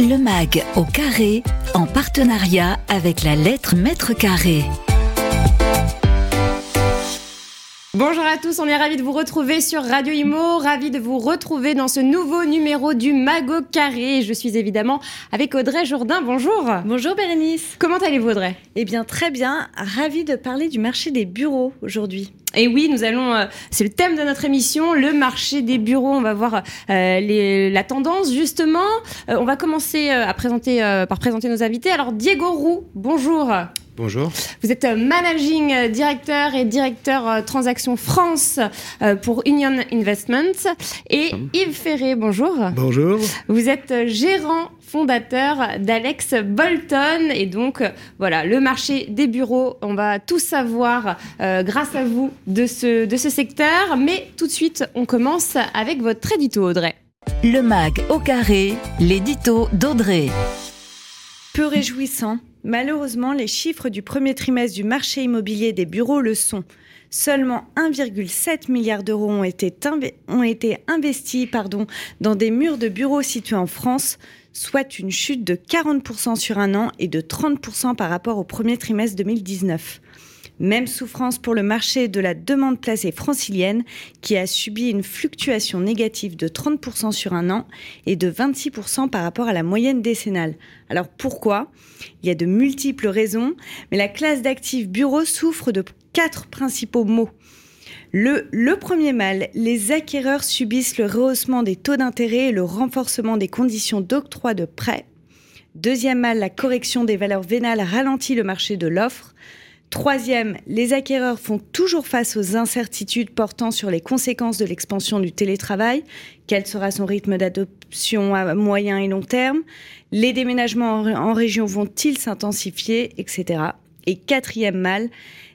Le MAG au carré, en partenariat avec la lettre mètre carré. Bonjour à tous, on est ravis de vous retrouver sur Radio Imo, ravis de vous retrouver dans ce nouveau numéro du Mago Carré. Je suis évidemment avec Audrey Jourdain. Bonjour. Bonjour Bérénice. Comment allez-vous Audrey? Eh bien très bien, ravi de parler du marché des bureaux aujourd'hui. Et oui, nous allons, euh, c'est le thème de notre émission, le marché des bureaux. On va voir euh, les, la tendance justement. Euh, on va commencer à présenter, par présenter nos invités. Alors Diego Roux, bonjour. Bonjour. Vous êtes managing directeur et directeur transaction France pour Union Investments. Et Yves Ferré, bonjour. Bonjour. Vous êtes gérant fondateur d'Alex Bolton. Et donc, voilà, le marché des bureaux, on va tout savoir grâce à vous de ce, de ce secteur. Mais tout de suite, on commence avec votre édito, Audrey. Le MAG au carré, l'édito d'Audrey. Peu réjouissant, malheureusement, les chiffres du premier trimestre du marché immobilier des bureaux le sont. Seulement 1,7 milliard d'euros ont été, ont été investis pardon, dans des murs de bureaux situés en France, soit une chute de 40% sur un an et de 30% par rapport au premier trimestre 2019. Même souffrance pour le marché de la demande placée francilienne, qui a subi une fluctuation négative de 30% sur un an et de 26% par rapport à la moyenne décennale. Alors pourquoi? Il y a de multiples raisons, mais la classe d'actifs bureaux souffre de quatre principaux maux. Le, premier mal, les acquéreurs subissent le rehaussement des taux d'intérêt et le renforcement des conditions d'octroi de prêts. Deuxième mal, la correction des valeurs vénales ralentit le marché de l'offre. Troisième, les acquéreurs font toujours face aux incertitudes portant sur les conséquences de l'expansion du télétravail. Quel sera son rythme d'adoption à moyen et long terme? Les déménagements en région vont-ils s'intensifier, etc. Et quatrième mal,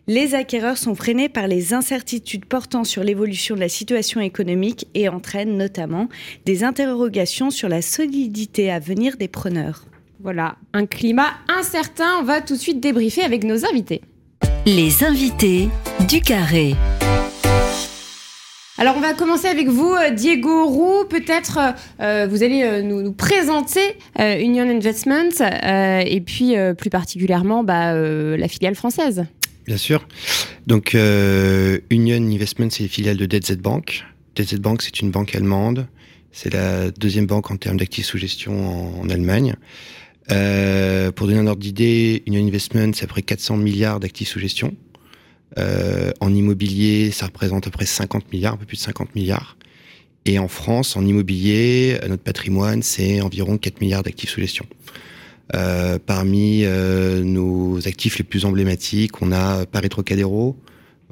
les acquéreurs sont freinés par les incertitudes portant sur l'évolution de la situation économique et entraînent notamment des interrogations sur la solidité à venir des preneurs. Voilà, un climat incertain. On va tout de suite débriefer avec nos invités. Les invités du carré. Alors on va commencer avec vous, euh, Diego Roux. Peut-être euh, vous allez euh, nous, nous, présenter euh, Union Investment euh, et puis euh, plus particulièrement bah, la filiale française. Bien sûr. Donc Union Investment, c'est une filiale de DZ Bank. DZ Bank, c'est une banque allemande. C'est la deuxième banque en termes d'actifs sous gestion en, en Allemagne. Euh, pour donner un ordre d'idée, Union Investment, c'est à peu près 400 milliards d'actifs sous gestion. Euh, en immobilier, ça représente à peu près 50 milliards, un peu plus de 50 milliards. Et en France, en immobilier, notre patrimoine, c'est environ 4 milliards d'actifs sous gestion. Euh, parmi euh, nos actifs les plus emblématiques, on a Paris Trocadéro,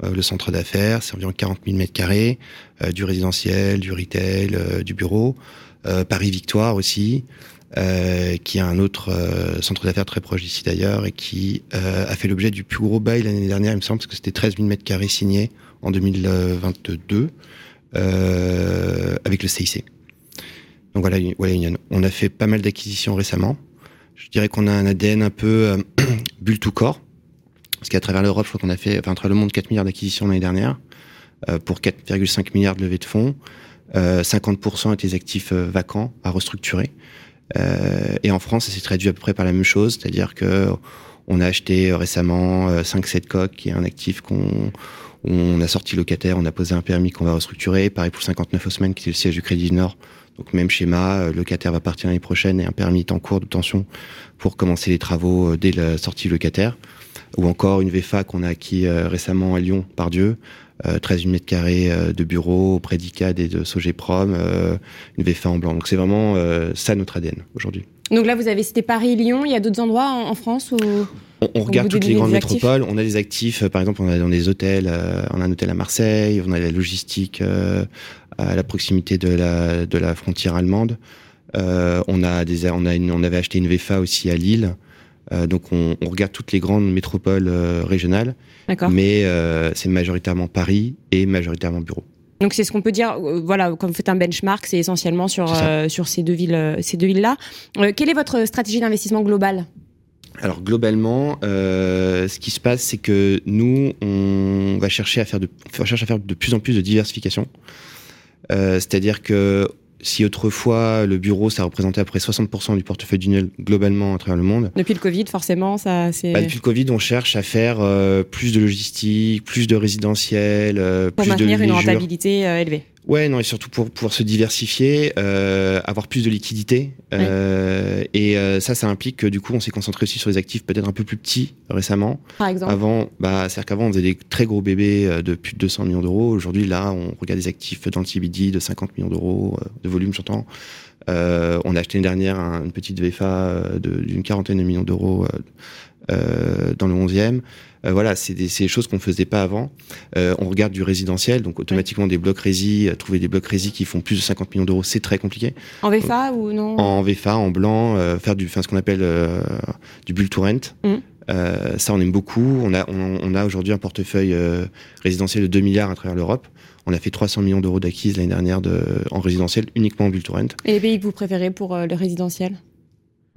euh, le centre d'affaires, c'est environ 40 000 mètres carrés, du résidentiel, du retail, du bureau. Paris Victoire aussi, euh, qui a un autre euh, centre d'affaires très proche d'ici d'ailleurs et qui euh, a fait l'objet du plus gros bail l'année dernière, il me semble, parce que c'était 13 000 mètres carrés signés en 2022 avec le CIC. Donc voilà, voilà. On a fait pas mal d'acquisitions récemment. Je dirais qu'on a un ADN un peu bulle tout corps, parce qu'à travers l'Europe, je crois qu'on a fait, enfin, à travers le monde, 4 milliards d'acquisitions l'année dernière pour 4,5 milliards de levées de fonds. 50% étaient des actifs vacants à restructurer. Euh, et en France, ça s'est traduit à peu près par la même chose, c'est-à-dire que on a acheté récemment 5-7 coques, qui est un actif qu'on on a sorti locataire, on a posé un permis qu'on va restructurer. Pareil pour 59 Haussmann, qui est le siège du Crédit du Nord. Donc même schéma, le locataire va partir l'année prochaine et un permis en cours de tension pour commencer les travaux dès la sortie locataire. Ou encore une VFA qu'on a acquis récemment à Lyon, par Dieu, euh, 13 mètres carrés de bureaux, près d'ICAD et de Sogeprom, euh, une VFA en blanc. Donc c'est vraiment euh, ça notre ADN aujourd'hui. Donc là, vous avez cité Paris, Lyon. Il y a d'autres endroits en, en France où on, on regarde toutes les grandes métropoles. On a des actifs, par exemple, on a dans des hôtels. Euh, on a un hôtel à Marseille. On a la logistique euh, à la proximité de la de la frontière allemande. Euh, on a des, on a une, on avait acheté une VFA aussi à Lille. Euh, donc on, on, regarde toutes les grandes métropoles euh, régionales, mais euh, c'est majoritairement Paris et majoritairement bureau. Donc c'est ce qu'on peut dire, voilà, quand vous faites un benchmark, c'est essentiellement sur, sur ces deux villes, ces deux villes-là. quelle est votre stratégie d'investissement globale? Alors globalement, euh, ce qui se passe, c'est que nous, on va chercher à faire de, on cherche à faire de plus en plus de diversification. Euh, C'est-à-dire que si autrefois le bureau ça représentait à peu près 60% du portefeuille d'Union globalement à travers le monde. Depuis le Covid, forcément, ça c'est. Bah, depuis le Covid, on cherche à faire euh, plus de logistique, plus de résidentiel, euh, pour plus maintenir de une rentabilité euh, élevée. Ouais, non, et surtout pour pouvoir se diversifier, euh, avoir plus de liquidité. Euh, Et euh, ça, ça implique que du coup, on s'est concentré aussi sur des actifs peut-être un peu plus petits récemment. Par exemple. Avant, bah, c'est-à-dire qu'avant, on faisait des très gros bébés euh, de plus de 200 millions d'euros. Aujourd'hui, là, on regarde des actifs dans le CBD de 50 millions d'euros euh, de volume, j'entends. Euh, on a acheté une dernière un- une petite VFA d'une quarantaine de millions d'euros euh, dans le 11e. Euh, voilà, c'est des, choses qu'on faisait pas avant. Euh, on regarde du résidentiel, donc automatiquement des blocs rési, trouver des blocs rési qui font plus de 50 millions d'euros, c'est très compliqué. En VFA ou non? En VFA, en blanc, faire du, ce qu'on appelle du bull to rent. Euh, ça, on aime beaucoup. On a, on, on a aujourd'hui un portefeuille euh, résidentiel de 2 milliards à travers l'Europe. On a fait 300 millions d'euros d'acquises l'année dernière de, en résidentiel, uniquement en bull to rent. Et les pays que vous préférez pour euh, le résidentiel?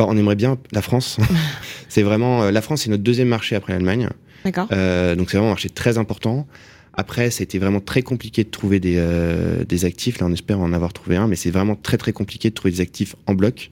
Bah, on aimerait bien la France. c'est vraiment euh, la France, c'est notre deuxième marché après l'Allemagne. D'accord. Euh, donc c'est vraiment un marché très important. Après, c'était vraiment très compliqué de trouver des, euh, des actifs. Là, on espère en avoir trouvé un, mais c'est vraiment très très compliqué de trouver des actifs en bloc.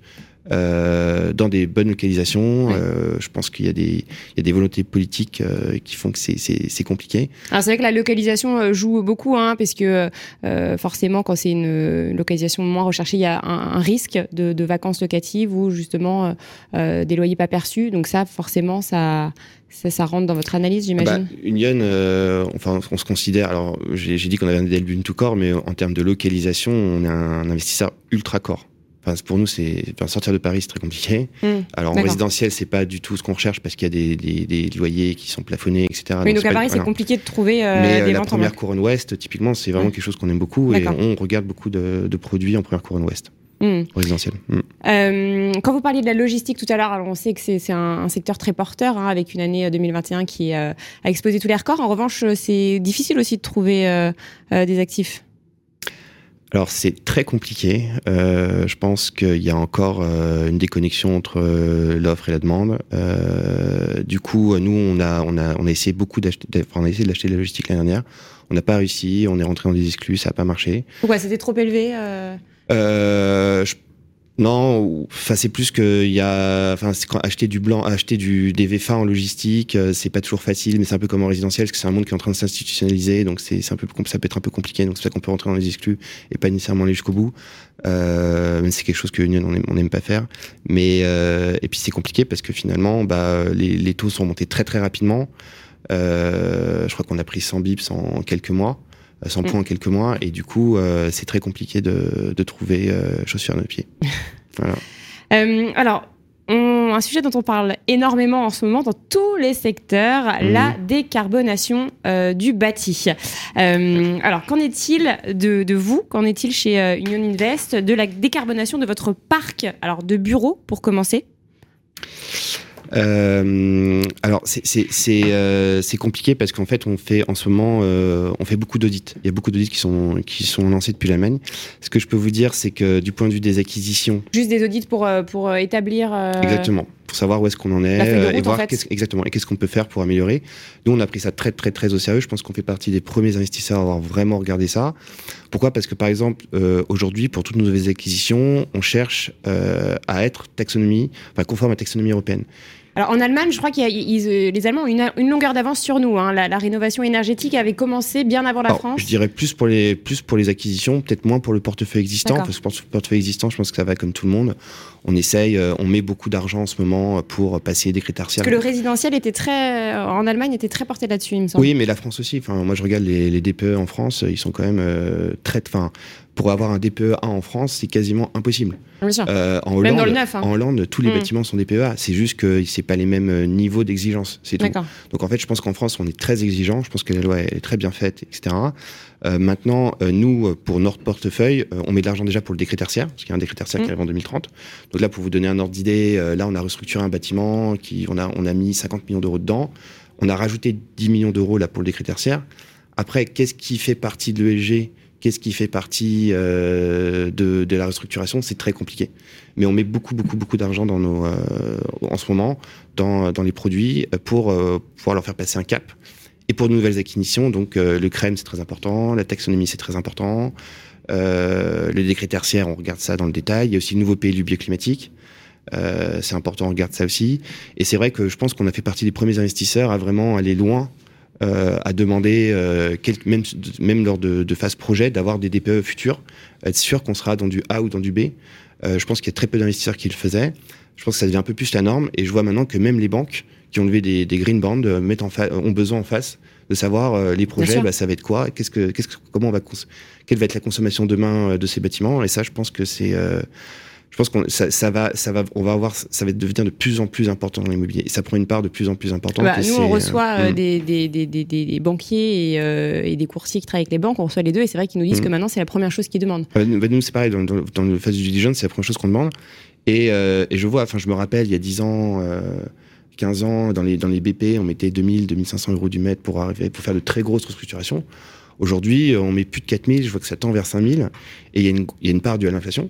Euh, dans des bonnes localisations. Euh, je pense qu'il y a des, il y a des volontés politiques euh, qui font que c'est, compliqué. Alors c'est vrai que la localisation euh, joue beaucoup, hein, parce que euh, forcément quand c'est une localisation moins recherchée, il y a un, un risque de, de vacances locatives ou justement des loyers pas perçus. Donc ça, forcément, ça, ça, ça rentre dans votre analyse, Ah bah, j'imagine. Union, euh, enfin, on se considère. Alors, j'ai, j'ai dit qu'on avait un modèle d'une tout corps, mais en termes de localisation, on est un investisseur ultra corps. Enfin, pour nous, c'est enfin, sortir de Paris, c'est très compliqué. Hmm. Alors en résidentiel, c'est pas du tout ce qu'on recherche parce qu'il y a des, des, des loyers qui sont plafonnés, etc. oui, donc c'est à Paris, c'est voilà. compliqué de trouver euh, Mais euh, des la première couronne ouest, typiquement, c'est vraiment quelque chose qu'on aime beaucoup et on regarde beaucoup de, de produits en première couronne ouest, Hmm. résidentiel. Mm. Euh, quand vous parliez de la logistique tout à l'heure, on sait que c'est un, un secteur très porteur, hein, avec une année euh, 2021 qui euh, a exposé tous les records. En revanche, c'est difficile aussi de trouver euh, des actifs. Alors c'est très compliqué. Euh, je pense qu'il y a encore euh, une déconnexion entre euh, l'offre et la demande. Euh, du coup, nous, on a, on a, on a essayé beaucoup d'acheter, enfin, on a essayé de l'acheter de la logistique l'année dernière. On n'a pas réussi. On est rentré dans des exclus, ça n'a pas marché. Pourquoi c'était trop élevé je- non, enfin c'est plus que il y a, enfin acheter du blanc, acheter du des VFA en logistique, euh, c'est pas toujours facile, mais c'est un peu comme en résidentiel, parce que c'est un monde qui est en train de s'institutionnaliser, donc c'est un peu ça peut être un peu compliqué, donc c'est ça qu'on peut rentrer dans les exclus et pas nécessairement aller jusqu'au bout. Euh, mais c'est quelque chose que Union on aime, on aime pas faire. Mais euh, et puis c'est compliqué parce que finalement, bah les, les taux sont montés très très rapidement. Euh, je crois qu'on a pris 100 bips en quelques mois. Euh, 100 Mm. points en quelques mois et du coup euh, c'est très compliqué de, de trouver euh, chaussures à nos pieds. voilà. Euh, alors, on- un sujet dont on parle énormément en ce moment dans tous les secteurs, Mhm. la décarbonation euh, du bâti. Euh, alors, qu'en est-il de, de vous? Qu'en est-il chez euh, Union Invest? De la décarbonation de votre parc Alors, de bureaux, pour commencer? Euh, alors c'est euh, compliqué parce qu'en fait on fait en ce moment euh, on fait beaucoup d'audits. Il y a beaucoup d'audits qui sont qui sont lancés depuis l'Allemagne. Ce que je peux vous dire c'est que du point de vue des acquisitions, Juste des audits pour, euh, pour euh, établir... euh, exactement, pour savoir où est-ce qu'on en est et en voir fait. exactement et qu'est-ce qu'on peut faire pour améliorer. Nous on a pris ça très très très au sérieux. Je pense qu'on fait partie des premiers investisseurs à avoir vraiment regardé ça. Pourquoi? Parce que par exemple euh, aujourd'hui pour toutes nos nouvelles acquisitions, on cherche euh, à être taxonomie, enfin conforme à la taxonomie européenne. Alors en Allemagne, je crois que les Allemands ont une, une longueur d'avance sur nous. hein. La, la rénovation énergétique avait commencé bien avant la Alors, France. Je dirais plus pour les plus pour les acquisitions, peut-être moins pour le portefeuille existant. Parce que pour le portefeuille existant, je pense que ça va comme tout le monde. On essaye, euh, on met beaucoup d'argent en ce moment pour passer des critères Parce que le résidentiel était très, euh, en Allemagne était très porté là-dessus, il me semble. Oui, mais la France aussi. Enfin, moi, je regarde les, les DPE en France, ils sont quand même euh, très. Enfin, pour avoir un DPE 1 en France, c'est quasiment impossible. Bien sûr. Euh, en Hollande, Même dans le neuf, hein. en Hollande, tous les Mm. bâtiments sont DPEA. C'est juste que c'est pas les mêmes euh, niveaux d'exigence. C'est tout. Donc en fait, je pense qu'en France, on est très exigeant. Je pense que la loi elle est très bien faite, etc. Euh, maintenant, euh, nous, pour notre portefeuille, euh, on met de l'argent déjà pour le décret tertiaire, parce qu'il y a un décret tertiaire Mm. qui arrive en 2030. Donc là, pour vous donner un ordre d'idée, là, on a restructuré un bâtiment, qui, on, a, on a mis 50 millions d'euros dedans. On a rajouté 10 millions d'euros là pour le décret tertiaire. Après, qu'est-ce qui fait partie de l'ESG Qu'est-ce qui fait partie euh, de, la restructuration C'est très compliqué. Mais on met beaucoup, beaucoup, beaucoup d'argent dans nos, euh, en ce moment dans, les produits pour euh, pouvoir leur faire passer un cap. Et pour de nouvelles acquisitions, donc le crème c'est très important, la taxonomie c'est très important. Le décret tertiaire, on regarde ça dans le détail. Il y a aussi le nouveau PLU bioclimatique. Euh, c'est important, on regarde ça aussi. Et c'est vrai que je pense qu'on a fait partie des premiers investisseurs à vraiment aller loin, à demander, euh, même, même lors de, de phase projet, d'avoir des DPE futurs, être sûr qu'on sera dans du A ou dans du B. Euh, je pense qu'il y a très peu d'investisseurs qui le faisaient. Je pense que ça devient un peu plus la norme. Et je vois maintenant que même les banques qui ont levé des, des green bonds euh, mettent en ont besoin en face de savoir euh, les projets, bah, ça va être quoi, qu'est-ce que, qu'est-ce que, comment on va, quelle va être la consommation demain de ces bâtiments? Et ça, je pense que c'est je pense qu'on ça, ça, va ça va on va avoir ça va devenir de plus en plus important dans l'immobilier et ça prend une part de plus en plus importante. Bah, nous on reçoit euh, mm. des, des, des, des, banquiers et, euh, et, des coursiers qui travaillent avec les banques, on reçoit les deux et c'est vrai qu'ils nous disent mm. que maintenant c'est la première chose qu'ils demandent. Bah, nous c'est pareil dans, dans, dans, le phase du diligence c'est la première chose qu'on demande et, euh, et, je vois enfin je me rappelle il y a 10 ans 15 ans dans les dans les BP on mettait 2000 2500 euros du mètre pour arriver pour faire de très grosses restructurations. Aujourd'hui, on met plus de 4000, je vois que ça tend vers 5000 et y, il y a une part due à l'inflation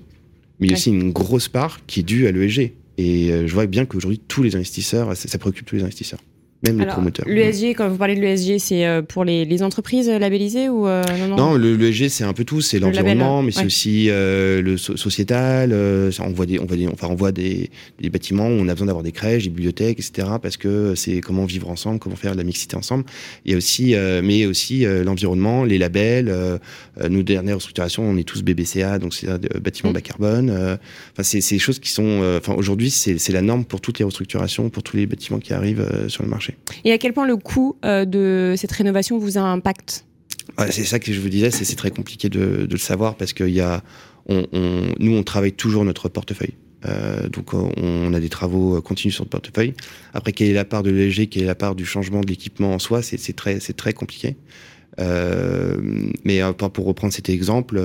mais il y a aussi une grosse part qui est due à l'ESG. Et euh, je vois bien qu'aujourd'hui, tous les investisseurs, ça, ça, préoccupe tous les investisseurs. Même les promoteurs. L'ESG, quand vous parlez de l'ESG, c'est euh, pour les, les, entreprises labellisées ou euh, non, non, l'ESG c'est un peu tout, c'est l'environnement, mais c'est aussi euh, le so sociétal. Euh, on voit des, on voit des, enfin on voit des, des bâtiments où on a besoin d'avoir des crèches, des bibliothèques, etc. Parce que c'est comment vivre ensemble, comment faire de la mixité ensemble. Il y a aussi, mais aussi l'environnement, les labels. nous dernières restructurations, on est tous BBCA, donc c'est bâtiment mmh. bas carbone. Enfin c'est des choses qui sont, enfin aujourd'hui c'est la norme pour toutes les restructurations, pour tous les bâtiments qui arrivent sur le marché. Et à quel point le coût euh, de cette rénovation vous a impacté C'est ça que je vous disais, c'est très compliqué de, le savoir parce que y a, on, nous, on travaille toujours notre portefeuille. Euh, donc on a des travaux continus sur le portefeuille. Après, quelle est la part de l'ESG, quelle est la part du changement de l'équipement en soi, c'est très, très compliqué. Euh, mais pour reprendre cet exemple,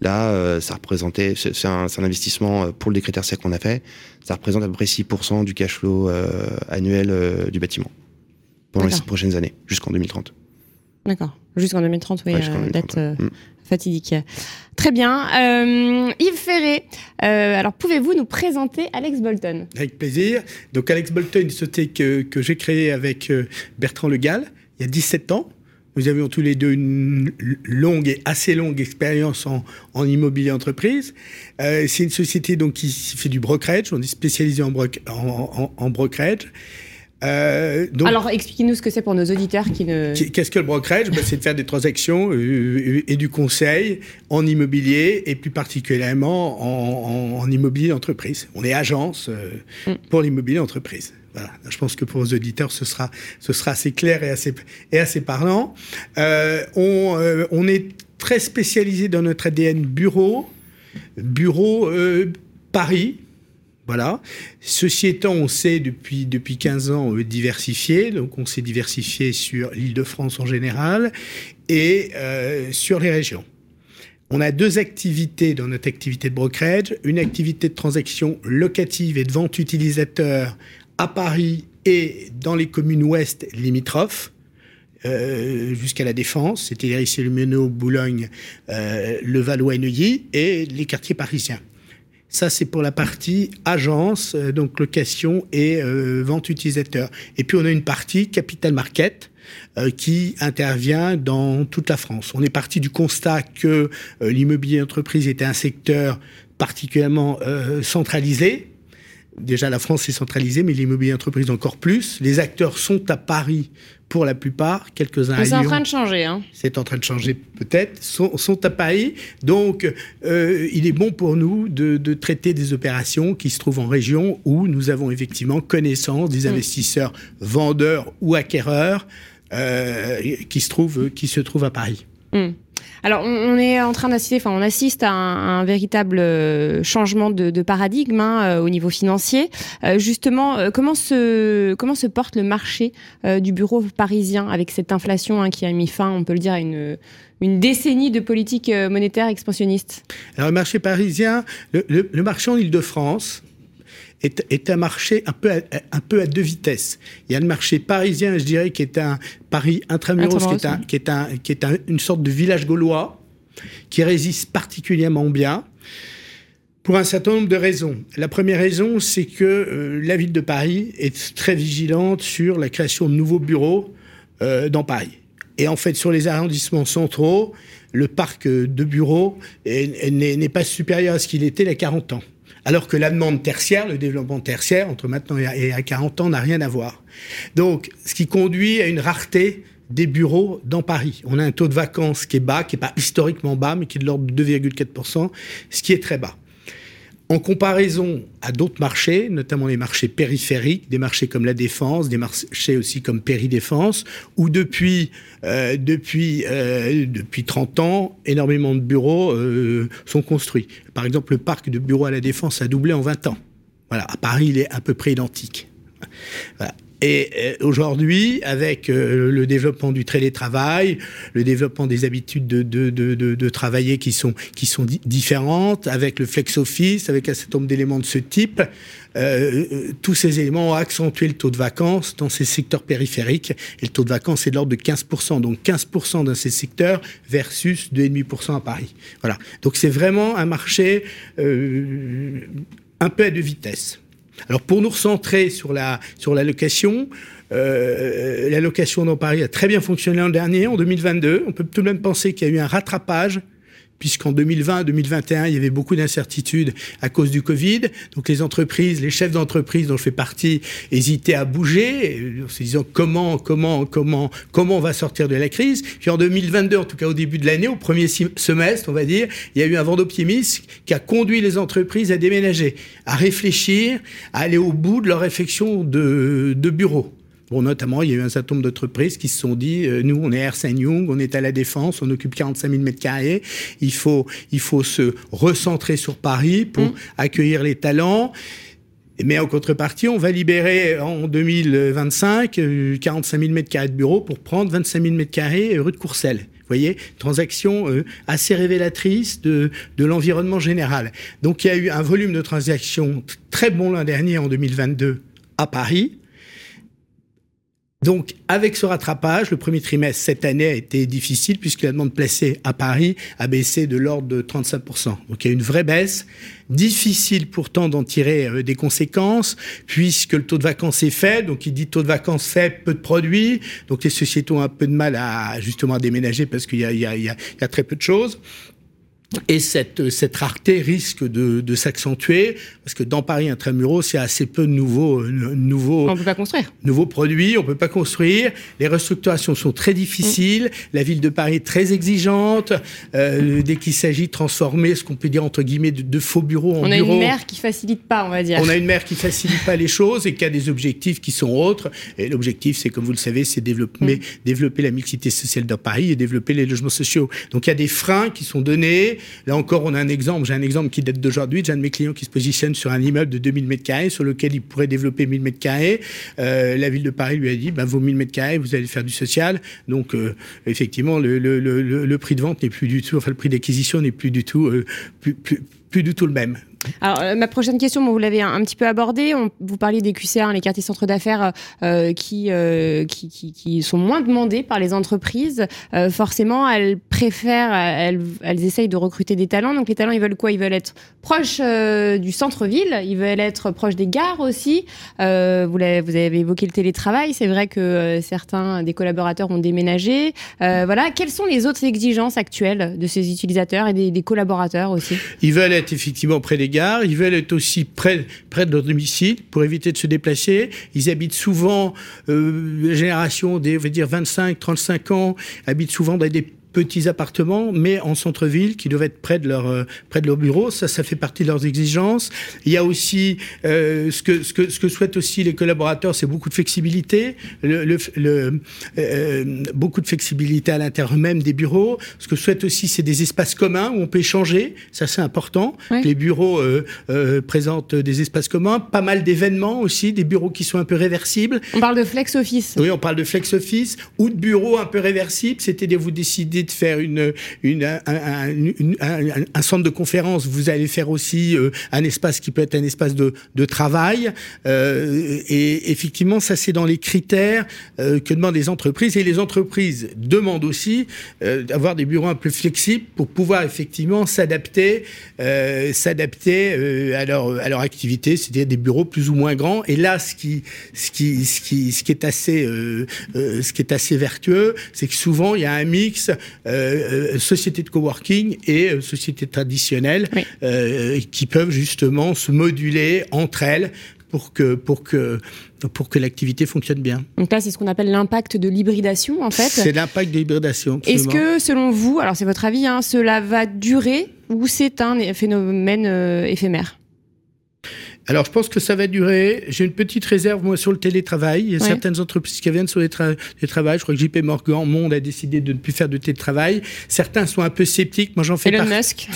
là, ça représentait, c'est un, un, investissement pour le décret tertiaire qu'on a fait, ça représente à peu près 6% du cash flow euh, annuel euh, du bâtiment pendant les prochaines années, jusqu'en 2030. D'accord, jusqu'en 2030, oui, ouais, euh, date mm. fatidique. Très bien. Euh, Yves Ferré, euh, alors pouvez-vous nous présenter Alex Bolton? Avec plaisir. Donc Alex Bolton, une société que, que j'ai créée avec Bertrand Le Gall il y a 17 ans. Nous avions tous les deux une longue et assez longue expérience en, en immobilier entreprise. Euh, c'est une société donc qui fait du brokerage. On est spécialisé en, bro en, brokerage. Euh, donc, Alors, expliquez-nous ce que c'est pour nos auditeurs qui ne. Qu'est-ce que le brokerage? Ben, C'est de faire des transactions euh, et du conseil en immobilier et plus particulièrement en, en immobilier d'entreprise. On est agence euh, mm. pour l'immobilier d'entreprise. Je pense que pour vos auditeurs, ce sera, assez clair et assez, parlant. Euh, on, euh, on, est très spécialisé dans notre ADN bureau, bureau euh, Paris. Voilà. Ceci étant, on s'est depuis, depuis 15 ans diversifié. Donc, on s'est diversifié sur l'île de France en général et sur les régions. On a deux activités dans notre activité de brokerage. Une activité de transaction locative et de vente utilisateur à Paris et dans les communes ouest limitrophes. Euh, jusqu'à la Défense, c'est-à-dire ici le Meneau, Boulogne, euh, le Valois et Neuilly, et les quartiers parisiens. Ça, c'est pour la partie agence, euh, donc location et euh, vente utilisateur. Et puis, on a une partie capital market euh, qui intervient dans toute la France. On est parti du constat que euh, l'immobilier entreprise était un secteur particulièrement centralisé, Déjà, la France est centralisée, mais l'immobilier entreprise encore plus. Les acteurs sont à Paris pour la plupart, quelques-uns à. C'est en train de changer. Hein. C'est en train de changer peut-être, sont, sont, à Paris. Donc, euh, il est bon pour nous de, de, traiter des opérations qui se trouvent en région où nous avons effectivement connaissance des mm. investisseurs, vendeurs ou acquéreurs euh, qui, se trouvent, qui se trouvent à Paris. Mm. Alors, on, est en train d'assister, enfin, on assiste à un, véritable euh, changement de, paradigme hein, euh, au niveau financier. Euh, justement, comment se comment se porte le marché du bureau parisien avec cette inflation hein, qui a mis fin, on peut le dire, à une une décennie de politique monétaire expansionniste? Alors, le marché parisien, le, le, le marché en Ile-de-France, est, est, un marché un peu, à, un peu à deux vitesses. Il y a le marché parisien, je dirais, qui est un Paris intramuros, qui est, un, qui est, un, qui est un, une sorte de village gaulois, qui résiste particulièrement bien, pour un certain nombre de raisons. La première raison, c'est que euh, la ville de Paris est très vigilante sur la création de nouveaux bureaux euh, dans Paris. Et en fait, sur les arrondissements centraux, le parc de bureaux n'est pas supérieur à ce qu'il était il y a 40 ans. Alors que la demande tertiaire, le développement tertiaire, entre maintenant et à 40 ans, n'a rien à voir. Donc, ce qui conduit à une rareté des bureaux dans Paris. On a un taux de vacances qui est bas, qui n'est pas historiquement bas, mais qui est de l'ordre de 2,4%, ce qui est très bas. En comparaison à d'autres marchés, notamment les marchés périphériques, des marchés comme la défense, des marchés aussi comme péridéfense, où depuis, euh, depuis, euh, depuis 30 ans, énormément de bureaux euh, sont construits. Par exemple, le parc de bureaux à la défense a doublé en 20 ans. Voilà, à Paris, il est à peu près identique. Voilà. Et euh, aujourd'hui, avec euh, le développement du télétravail, le développement des habitudes de, de, de, de, travailler qui sont, qui sont différentes, avec le flex office, avec un certain nombre d'éléments de ce type, euh, tous ces éléments ont accentué le taux de vacances dans ces secteurs périphériques. Et le taux de vacances est de l'ordre de 15%. Donc 15% dans ces secteurs versus 2,5% à Paris. Voilà. Donc c'est vraiment un marché euh, un peu à deux vitesses. Alors pour nous recentrer sur la, sur la location, euh, la location dans Paris a très bien fonctionné l'an dernier, en 2022. On peut tout de même penser qu'il y a eu un rattrapage puisqu'en 2020, 2021, il y avait beaucoup d'incertitudes à cause du Covid. Donc les entreprises, les chefs d'entreprise dont je fais partie, hésitaient à bouger, en se disant comment, comment, comment, comment on va sortir de la crise. Puis en 2022, en tout cas au début de l'année, au premier semestre, on va dire, il y a eu un vent d'optimisme qui a conduit les entreprises à déménager, à réfléchir, à aller au bout de leur réflexion de bureau. Bon, notamment, il y a eu un certain nombre d'entreprises qui se sont dit, euh, nous, on est Ernst Young, on est à la Défense, on occupe 45 000 mètres carrés, il faut, il faut se recentrer sur Paris pour mmh. accueillir les talents. Mais en contrepartie, on va libérer en 2025 45 000 mètres carrés de bureaux pour prendre 25 000 mètres carrés rue de Courcelles. Vous voyez, transaction euh, assez révélatrice de, de l'environnement général. Donc il y a eu un volume de transactions très bon l'an dernier en 2022 à Paris, donc, avec ce rattrapage, le premier trimestre cette année a été difficile puisque la demande placée à Paris a baissé de l'ordre de 35%. Donc, il y a une vraie baisse. Difficile pourtant d'en tirer euh, des conséquences puisque le taux de vacances est fait. Donc, il dit taux de vacances fait, peu de produits. Donc, les sociétés ont un peu de mal à justement à déménager parce qu'il y a, très peu de choses. Et cette, cette rareté risque de, de s'accentuer parce que dans Paris intramuros, il y a assez peu de nouveaux, nouveaux, on peut pas construire. nouveaux produits, on peut pas construire. Les restructurations sont très difficiles. Mm. La ville de Paris est très exigeante. Euh, dès qu'il s'agit de transformer ce qu'on peut dire entre guillemets de, de faux bureaux en bureaux. On a une maire qui facilite pas, on va dire. On a une maire qui facilite pas les choses et qui a des objectifs qui sont autres. Et l'objectif, c'est comme vous le savez, c'est développer, mm. développer la mixité sociale dans Paris et développer les logements sociaux. Donc il y a des freins qui sont donnés. Là encore, on a un exemple. J'ai un exemple qui date d'aujourd'hui. J'ai un de mes clients qui se positionne sur un immeuble de 2000 m2 sur lequel il pourrait développer 1000 m2. Euh, la ville de Paris lui a dit, ben, vos 1000 m2, vous allez faire du social. Donc, euh, effectivement, le, prix de vente n'est plus du tout, enfin, le prix d'acquisition n'est plus du tout, euh, plus, plus, plus du tout le même. Alors, euh, ma prochaine question, vous l'avez un, petit peu abordée. Vous parliez des QCR, hein, les quartiers centres d'affaires euh, qui, euh, qui, qui, sont moins demandés par les entreprises. Forcément, elles préfèrent, elles, elles essayent de recruter des talents. Donc, les talents, ils veulent quoi? Ils veulent être proches du centre-ville, ils veulent être proches des gares aussi. Vous, avez, vous avez évoqué le télétravail. C'est vrai que certains des collaborateurs ont déménagé. voilà. Quelles sont les autres exigences actuelles de ces utilisateurs et des, des collaborateurs aussi? Ils veulent être effectivement près des ils veulent être aussi près, près de leur domicile pour éviter de se déplacer. Ils habitent souvent, euh, la génération des, on va dire, 25, 35 ans, habitent souvent dans des petits appartements, mais en centre-ville, qui doivent être près de leur euh, près de leur bureau. Ça, ça fait partie de leurs exigences. Il y a aussi euh, ce que ce que ce que souhaitent aussi les collaborateurs, c'est beaucoup de flexibilité, le, le, le euh, beaucoup de flexibilité à l'intérieur même des bureaux. Ce que souhaitent aussi, c'est des espaces communs où on peut échanger. Ça, c'est important. Ouais. Les bureaux euh, euh, présentent des espaces communs, pas mal d'événements aussi, des bureaux qui sont un peu réversibles. On parle de flex office. Oui, on parle de flex office ou de bureaux un peu réversibles. C'est-à-dire vous décidez de faire une, un, centre de conférence, vous allez faire aussi euh, un espace qui peut être un espace de, de travail. Euh, et effectivement, ça c'est dans les critères euh, que demandent les entreprises. Et les entreprises demandent aussi d'avoir des bureaux un peu flexibles pour pouvoir effectivement s'adapter, s'adapter à leur à leur activité, c'est-à-dire des bureaux plus ou moins grands. Et là, ce qui ce qui ce qui ce qui est assez ce qui est assez vertueux, c'est que souvent il y a un mix euh, sociétés de coworking et sociétés traditionnelles qui peuvent justement se moduler entre elles pour que, pour que, pour que l'activité fonctionne bien. Donc là, c'est ce qu'on appelle l'impact de l'hybridation, en fait. C'est l'impact de l'hybridation. Est-ce que, selon vous, alors c'est votre avis, hein, cela va durer ou c'est un phénomène éphémère? Alors, je pense que ça va durer. J'ai une petite réserve, moi, sur le télétravail. Il y a certaines entreprises qui viennent sur les, télétravail. Je crois que JP Morgan Monde a décidé de ne plus faire de télétravail. Certains sont un peu sceptiques. Moi, j'en fais Elon partie. Musk.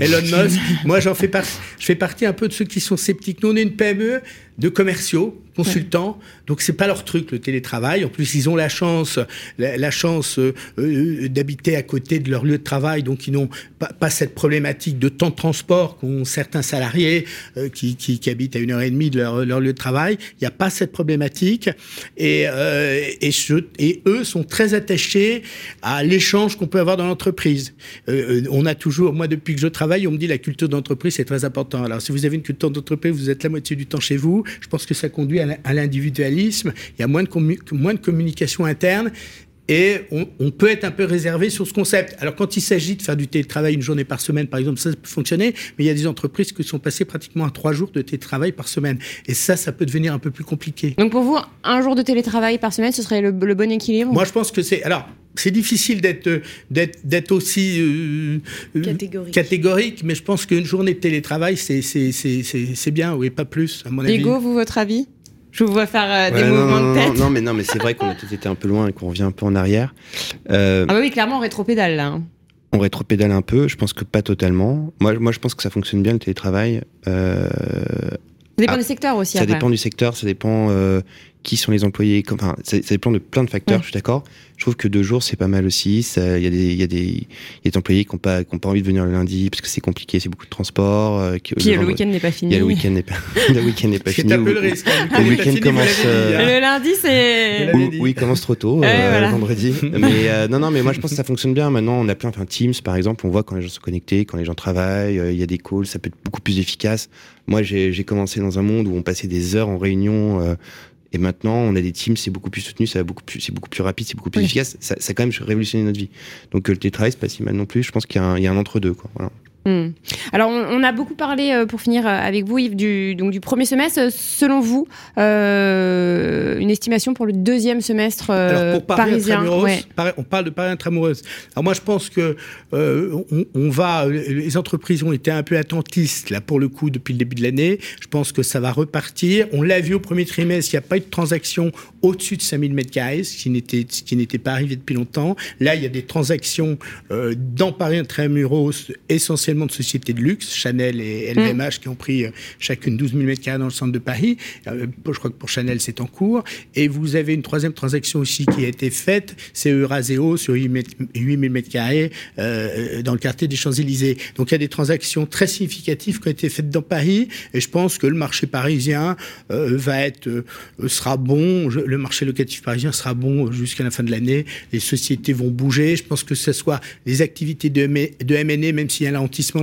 Elon Musk. moi, j'en fais partie. Je fais partie un peu de ceux qui sont sceptiques. Nous, on est une PME de commerciaux consultants. Donc c'est pas leur truc le télétravail. En plus ils ont la chance, la, chance euh, euh, d'habiter à côté de leur lieu de travail, donc ils n'ont pas, cette problématique de temps de transport qu'ont certains salariés euh, qui, qui, habitent à une heure et demie de leur, lieu de travail. Il n'y a pas cette problématique et, et, et, eux sont très attachés à l'échange qu'on peut avoir dans l'entreprise. on a toujours, moi depuis que je travaille, on me dit la culture d'entreprise c'est très important. Alors si vous avez une culture d'entreprise, vous êtes la moitié du temps chez vous. Je pense que ça conduit à l'individualisme. Il y a moins de, communication interne et on, peut être un peu réservé sur ce concept. Alors quand il s'agit de faire du télétravail une journée par semaine, par exemple, ça, peut fonctionner, mais il y a des entreprises qui sont passées pratiquement à trois jours de télétravail par semaine. Et ça, ça peut devenir un peu plus compliqué. Donc pour vous, un jour de télétravail par semaine, ce serait le, bon équilibre? Moi, je pense que c'est... Alors, c'est difficile d'être d'être aussi euh, catégorique. catégorique. mais je pense qu'une journée de télétravail, c'est bien, oui, pas plus, à mon avis. Hugo, vous, votre avis? Je vous vois faire euh, des mouvements de tête. Non, mais non, mais c'est vrai qu'on a tous été un peu loin et qu'on revient un peu en arrière. Euh, ah bah oui, clairement, on rétropédale là. Hein. On rétropédale un peu. Je pense que pas totalement. Moi, moi, je pense que ça fonctionne bien le télétravail. Euh... Ça dépend ah, du secteur aussi. Ça dépend du secteur. Ça dépend qui sont les employés. Enfin, ça, ça dépend de plein de facteurs. Je suis d'accord. Je trouve que deux jours, c'est pas mal aussi. Il y, a des, y, a des, y a des employés qui n'ont pas, qui ont pas envie de venir le lundi parce que c'est compliqué, c'est beaucoup de transport. Euh, Puis le, week-end n'est pas fini. Il y a le week-end n'est pas, le week n'est pas fini. C'est un peu le risque. Hein. Le week-end commence. Euh, le lundi, c'est. Oui, il commence trop tôt, euh, vendredi. mais euh, non, non, mais moi je pense que ça fonctionne bien. Maintenant, on a plein, enfin Teams par exemple, on voit quand les gens sont connectés, quand les gens travaillent, il y a des calls, ça peut être beaucoup plus efficace. Moi, j'ai commencé dans un monde où on passait des heures en réunion et maintenant, on a des teams, c'est beaucoup plus soutenu, c'est beaucoup plus, c'est beaucoup plus rapide, c'est beaucoup plus efficace. Ça, ça, a quand même révolutionné notre vie. Donc, euh, le télétravail, c'est pas si mal non plus. Je pense qu'il y, y, a un entre-deux, quoi. Voilà. Hmm. Alors, on, a beaucoup parlé, euh, pour finir euh, avec vous, Yves, du, donc, du premier semestre. Selon vous, euh, une estimation pour le deuxième semestre Alors pour parisien On parle de Paris intramureuse. Alors moi, je pense que on, va, les entreprises ont été un peu attentistes, là, pour le coup, depuis le début de l'année. Je pense que ça va repartir. On l'a vu au premier trimestre, il n'y a pas eu de transaction au-dessus de 5000 m2, ce qui n'était pas arrivé depuis longtemps. Là, il y a des transactions dans Paris intramuros essentiellement de sociétés de luxe, Chanel et LVMH, mm. qui ont pris euh, chacune 12 000 m2 dans le centre de Paris. Euh, je crois que pour Chanel, c'est en cours. Et vous avez une troisième transaction aussi qui a été faite, c'est Euraseo sur 8 000 m2 dans le quartier des Champs-Élysées. Donc il y a des transactions très significatives qui ont été faites dans Paris. Et je pense que le marché parisien euh, va être, sera bon. le marché locatif parisien sera bon jusqu'à la fin de l'année. Les sociétés vont bouger. Je pense que ce soit les activités de, de M&A, même s'il y a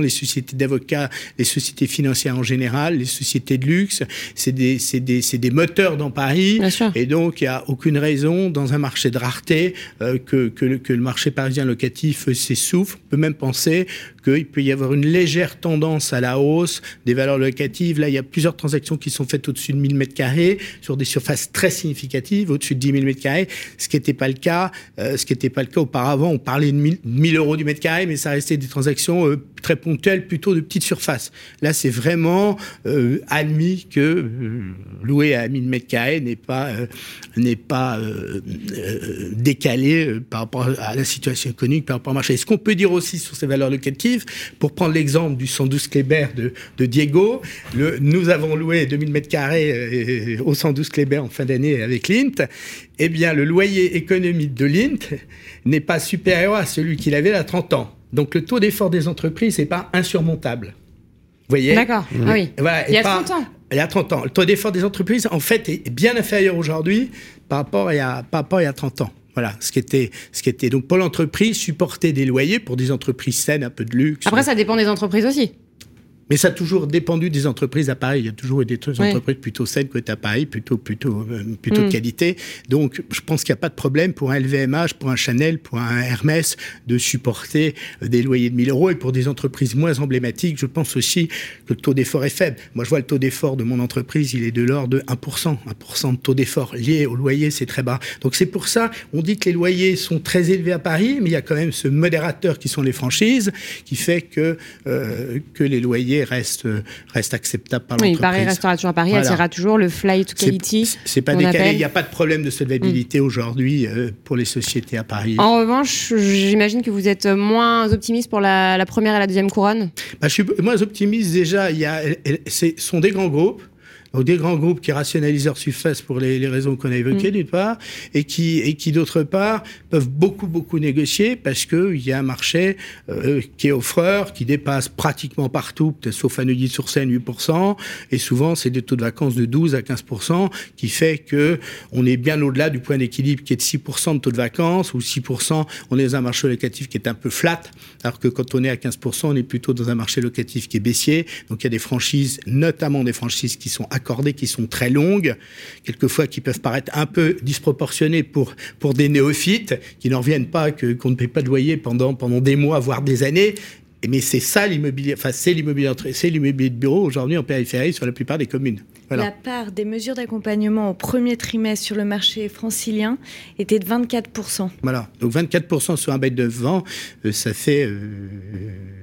les sociétés d'avocats, les sociétés financières en général, les sociétés de luxe, c'est des, des, des, moteurs dans Paris. Et donc, il n'y a aucune raison, dans un marché de rareté, euh, que, que, le, que, le marché parisien locatif s'essouffle. On peut même penser qu'il peut y avoir une légère tendance à la hausse des valeurs locatives. Là, il y a plusieurs transactions qui sont faites au-dessus de 1000 mètres carrés, sur des surfaces très significatives, au-dessus de 10 000 mètres carrés, ce qui n'était pas le cas. Euh, ce qui n'était pas le cas auparavant. On parlait de 1000, euros du mètre carré, mais ça restait des transactions euh, très ponctuelles, plutôt de petites surfaces. Là, c'est vraiment euh, admis que euh, louer à 1000 mètres carrés n'est pas, euh, n'est pas décalé par rapport à la situation économique, par rapport au marché. Ce qu'on peut dire aussi sur ces valeurs locatives, pour prendre l'exemple du 112 Kléber de, Diego, nous avons loué 2000 mètres carrés au 112 Kléber en fin d'année avec l'INT. Eh bien, le loyer économique de l'INT n'est pas supérieur à celui qu'il avait à 30 ans. Donc le taux d'effort des entreprises n'est pas insurmontable. Vous voyez? D'accord. Ah oui. il y a 30 ans. Il y a 30 ans. Le taux d'effort des entreprises, en fait, est bien inférieur aujourd'hui par rapport à il y a, par rapport à il y a 30 ans. Voilà, ce qui était, ce qui était. Donc, pour l'entreprise, supporter des loyers pour des entreprises saines, un peu de luxe. Après, ça dépend des entreprises aussi. Mais ça a toujours dépendu des entreprises à Paris. Il y a toujours eu des entreprises plutôt saines que à Paris, plutôt, plutôt, euh, plutôt de mm. qualité. Donc, je pense qu'il n'y a pas de problème pour un LVMH, pour un Chanel, pour un Hermès de supporter euh, des loyers de 1000 euros. Et pour des entreprises moins emblématiques, je pense aussi que le taux d'effort est faible. Moi, je vois le taux d'effort de mon entreprise, il est de l'ordre de 1%. 1% de taux d'effort lié au loyer, c'est très bas. Donc, c'est pour ça, on dit que les loyers sont très élevés à Paris, mais il y a quand même ce modérateur qui sont les franchises, qui fait que, euh, que les loyers reste, reste acceptable par l'entreprise. Oui, Paris restera toujours à Paris, attirera toujours le fly to quality. C'est pas décalé, il n'y a pas de problème de solvabilité mm. aujourd'hui euh, pour les sociétés à Paris. En revanche, j'imagine que vous êtes moins optimiste pour la, première et la deuxième couronne? Bah, Je suis moins optimiste déjà, il y a, ce sont des grands groupes des grands groupes qui rationalisent leur surface pour les, raisons qu'on a évoquées, mm. d'une part, et qui, et qui d'autre part, peuvent beaucoup, beaucoup négocier parce qu'il y a un marché euh, qui est offreur, qui dépasse pratiquement partout, peut-être sauf à Neuilly-sur-Seine, 8%, et souvent, c'est des taux de vacances de 12 à 15%, qui fait que on est bien au-delà du point d'équilibre qui est de 6% de taux de vacances, ou 6%, on est dans un marché locatif qui est un peu flat, alors que quand on est à 15%, on est plutôt dans un marché locatif qui est baissier. Donc, il y a des franchises, notamment des franchises qui sont qui sont très longues, quelquefois qui peuvent paraître un peu disproportionnées pour, pour des néophytes qui n'en reviennent pas qu'on ne paye pas de loyer pendant, pendant des mois, voire des années. Mais c'est ça l'immobilier, enfin c'est l'immobilier, c'est l'immobilier de bureau aujourd'hui en périphérie sur la plupart des communes. La part des mesures d'accompagnement au premier trimestre sur le marché francilien était de 24%. Voilà, donc 24% sur un bail de vent, euh, ça, fait, euh,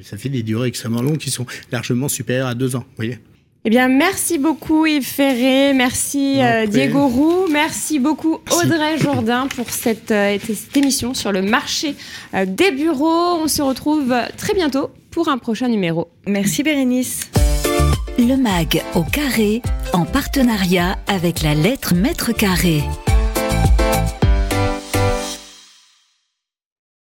ça fait des durées extrêmement longues qui sont largement supérieures à deux ans. Vous voyez eh bien, merci beaucoup Yves Ferré, merci euh, Diego Roux, merci beaucoup Audrey Jourdain pour cette, euh, cette, émission sur le marché euh, des bureaux. On se retrouve très bientôt pour un prochain numéro. Merci Bérénice. Le MAG au carré, en partenariat avec la lettre Maître Carré.